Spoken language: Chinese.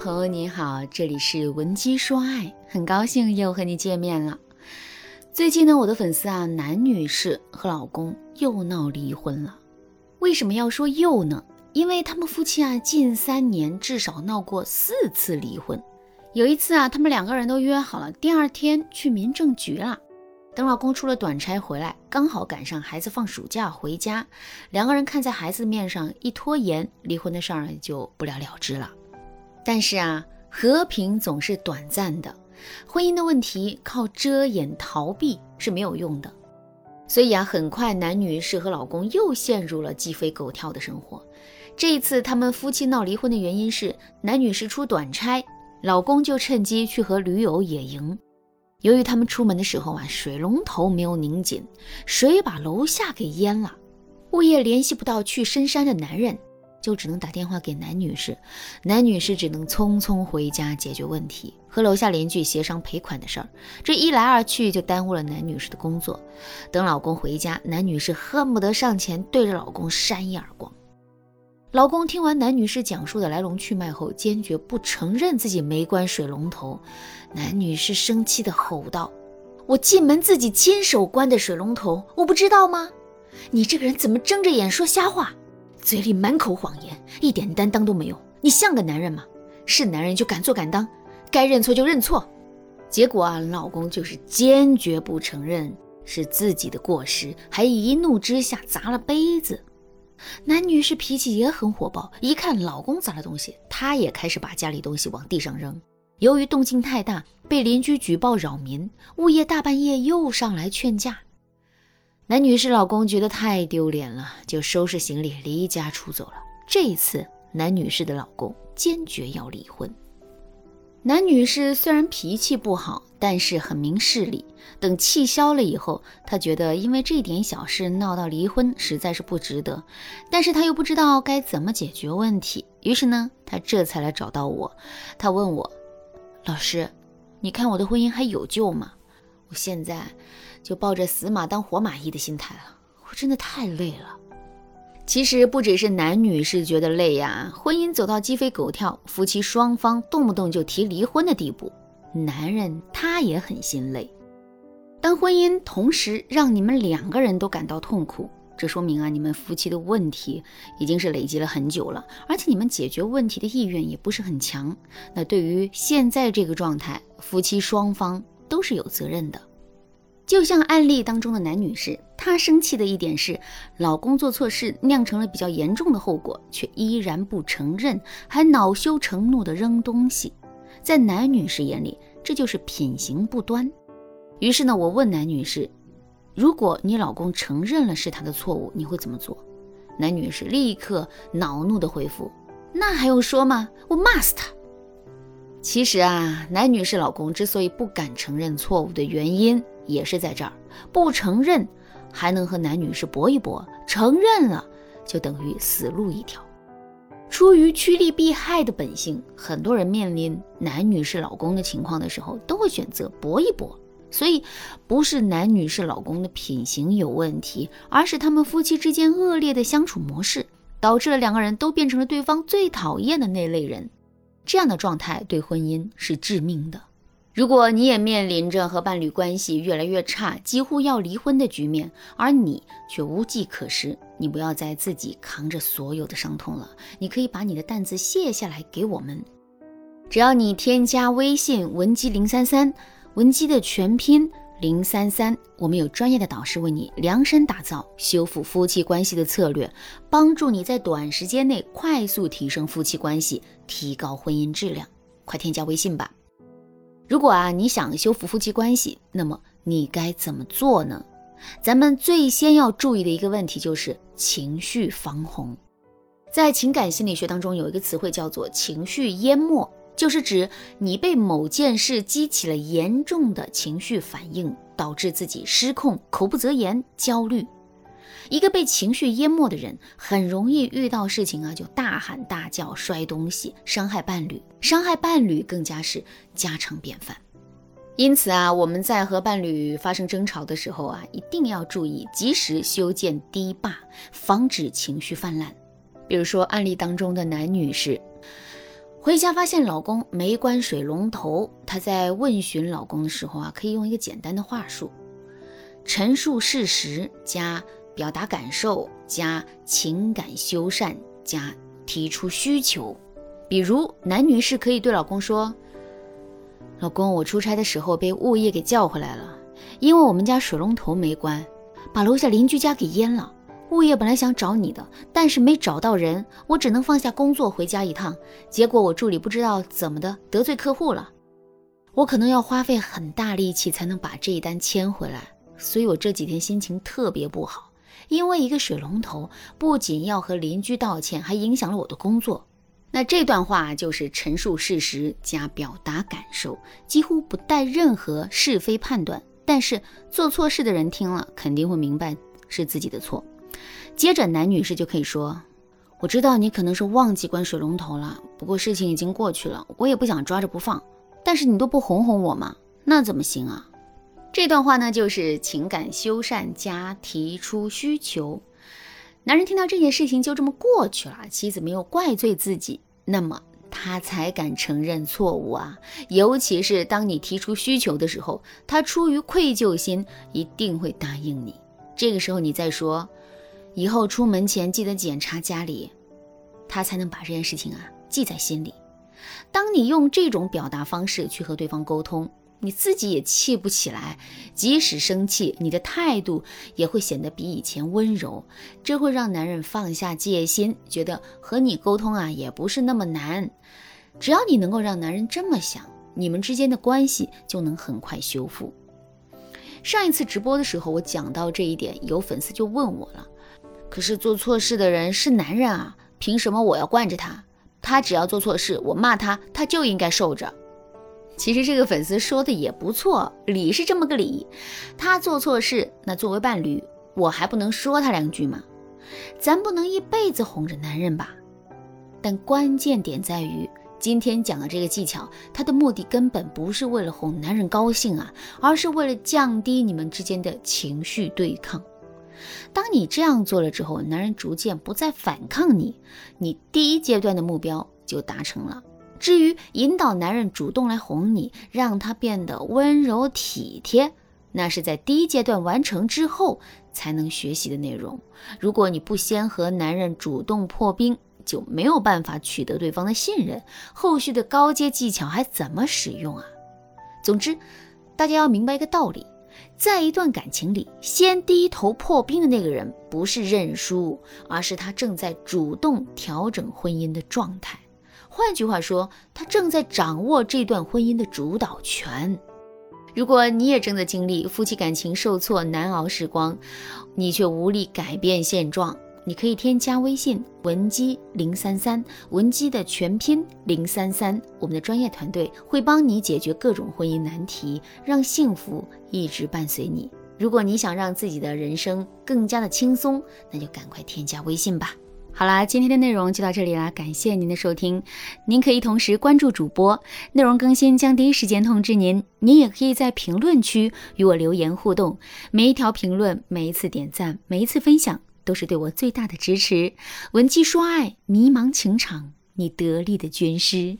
朋友你好，这里是文姬说爱，很高兴又和你见面了。最近呢，我的粉丝啊，男女士和老公又闹离婚了。为什么要说又呢？因为他们夫妻啊，近三年至少闹过四次离婚。有一次啊，他们两个人都约好了第二天去民政局了。等老公出了短差回来，刚好赶上孩子放暑假回家，两个人看在孩子面上一拖延，离婚的事儿就不了了之了。但是啊，和平总是短暂的，婚姻的问题靠遮掩逃避是没有用的。所以啊，很快男女士和老公又陷入了鸡飞狗跳的生活。这一次他们夫妻闹离婚的原因是男女士出短差，老公就趁机去和驴友野营。由于他们出门的时候啊，水龙头没有拧紧，水把楼下给淹了，物业联系不到去深山的男人。就只能打电话给男女士，男女士只能匆匆回家解决问题，和楼下邻居协商赔款的事儿。这一来二去就耽误了男女士的工作。等老公回家，男女士恨不得上前对着老公扇一耳光。老公听完男女士讲述的来龙去脉后，坚决不承认自己没关水龙头。男女士生气地吼道：“我进门自己亲手关的水龙头，我不知道吗？你这个人怎么睁着眼说瞎话？”嘴里满口谎言，一点担当都没有。你像个男人吗？是男人就敢做敢当，该认错就认错。结果啊，老公就是坚决不承认是自己的过失，还一怒之下砸了杯子。男女士脾气也很火爆，一看老公砸了东西，她也开始把家里东西往地上扔。由于动静太大，被邻居举报扰民，物业大半夜又上来劝架。男女士老公觉得太丢脸了，就收拾行李离家出走了。这一次，男女士的老公坚决要离婚。男女士虽然脾气不好，但是很明事理。等气消了以后，他觉得因为这点小事闹到离婚实在是不值得，但是他又不知道该怎么解决问题。于是呢，他这才来找到我。他问我：“老师，你看我的婚姻还有救吗？我现在……”就抱着死马当活马医的心态了，我真的太累了。其实不只是男女是觉得累呀，婚姻走到鸡飞狗跳，夫妻双方动不动就提离婚的地步，男人他也很心累。当婚姻同时让你们两个人都感到痛苦，这说明啊，你们夫妻的问题已经是累积了很久了，而且你们解决问题的意愿也不是很强。那对于现在这个状态，夫妻双方都是有责任的。就像案例当中的男女士，她生气的一点是，老公做错事酿成了比较严重的后果，却依然不承认，还恼羞成怒的扔东西。在男女士眼里，这就是品行不端。于是呢，我问男女士，如果你老公承认了是他的错误，你会怎么做？男女士立刻恼怒的回复：“那还用说吗？我骂死他。”其实啊，男女士老公之所以不敢承认错误的原因。也是在这儿，不承认还能和男女士搏一搏，承认了就等于死路一条。出于趋利避害的本性，很多人面临男女士老公的情况的时候，都会选择搏一搏。所以，不是男女士老公的品行有问题，而是他们夫妻之间恶劣的相处模式，导致了两个人都变成了对方最讨厌的那类人。这样的状态对婚姻是致命的。如果你也面临着和伴侣关系越来越差，几乎要离婚的局面，而你却无计可施，你不要再自己扛着所有的伤痛了。你可以把你的担子卸下来给我们，只要你添加微信文姬零三三，文姬的全拼零三三，我们有专业的导师为你量身打造修复夫妻关系的策略，帮助你在短时间内快速提升夫妻关系，提高婚姻质量。快添加微信吧。如果啊，你想修复夫妻关系，那么你该怎么做呢？咱们最先要注意的一个问题就是情绪防洪。在情感心理学当中，有一个词汇叫做情绪淹没，就是指你被某件事激起了严重的情绪反应，导致自己失控、口不择言、焦虑。一个被情绪淹没的人，很容易遇到事情啊就大喊大叫、摔东西，伤害伴侣，伤害伴侣更加是家常便饭。因此啊，我们在和伴侣发生争吵的时候啊，一定要注意及时修建堤坝，防止情绪泛滥。比如说案例当中的男女士，回家发现老公没关水龙头，她在问询老公的时候啊，可以用一个简单的话术：陈述事实加表达感受加情感修缮加提出需求。比如，男女士可以对老公说：“老公，我出差的时候被物业给叫回来了，因为我们家水龙头没关，把楼下邻居家给淹了。”物业本来想找你的，但是没找到人，我只能放下工作回家一趟。结果我助理不知道怎么的得罪客户了，我可能要花费很大力气才能把这一单签回来。所以我这几天心情特别不好，因为一个水龙头不仅要和邻居道歉，还影响了我的工作。那这段话就是陈述事实加表达感受，几乎不带任何是非判断。但是做错事的人听了肯定会明白是自己的错。接着，男女士就可以说：“我知道你可能是忘记关水龙头了，不过事情已经过去了，我也不想抓着不放。但是你都不哄哄我嘛，那怎么行啊？”这段话呢，就是情感修缮加提出需求。男人听到这件事情就这么过去了，妻子没有怪罪自己，那么他才敢承认错误啊。尤其是当你提出需求的时候，他出于愧疚心，一定会答应你。这个时候你再说。以后出门前记得检查家里，他才能把这件事情啊记在心里。当你用这种表达方式去和对方沟通，你自己也气不起来，即使生气，你的态度也会显得比以前温柔。这会让男人放下戒心，觉得和你沟通啊也不是那么难。只要你能够让男人这么想，你们之间的关系就能很快修复。上一次直播的时候，我讲到这一点，有粉丝就问我了。可是做错事的人是男人啊，凭什么我要惯着他？他只要做错事，我骂他，他就应该受着。其实这个粉丝说的也不错，理是这么个理。他做错事，那作为伴侣，我还不能说他两句吗？咱不能一辈子哄着男人吧？但关键点在于，今天讲的这个技巧，它的目的根本不是为了哄男人高兴啊，而是为了降低你们之间的情绪对抗。当你这样做了之后，男人逐渐不再反抗你，你第一阶段的目标就达成了。至于引导男人主动来哄你，让他变得温柔体贴，那是在第一阶段完成之后才能学习的内容。如果你不先和男人主动破冰，就没有办法取得对方的信任，后续的高阶技巧还怎么使用啊？总之，大家要明白一个道理。在一段感情里，先低头破冰的那个人不是认输，而是他正在主动调整婚姻的状态。换句话说，他正在掌握这段婚姻的主导权。如果你也正在经历夫妻感情受挫、难熬时光，你却无力改变现状。你可以添加微信文姬零三三，文姬的全拼零三三，我们的专业团队会帮你解决各种婚姻难题，让幸福一直伴随你。如果你想让自己的人生更加的轻松，那就赶快添加微信吧。好啦，今天的内容就到这里啦，感谢您的收听。您可以同时关注主播，内容更新将第一时间通知您。您也可以在评论区与我留言互动，每一条评论、每一次点赞、每一次分享。都是对我最大的支持。文姬说爱，迷茫情场，你得力的军师。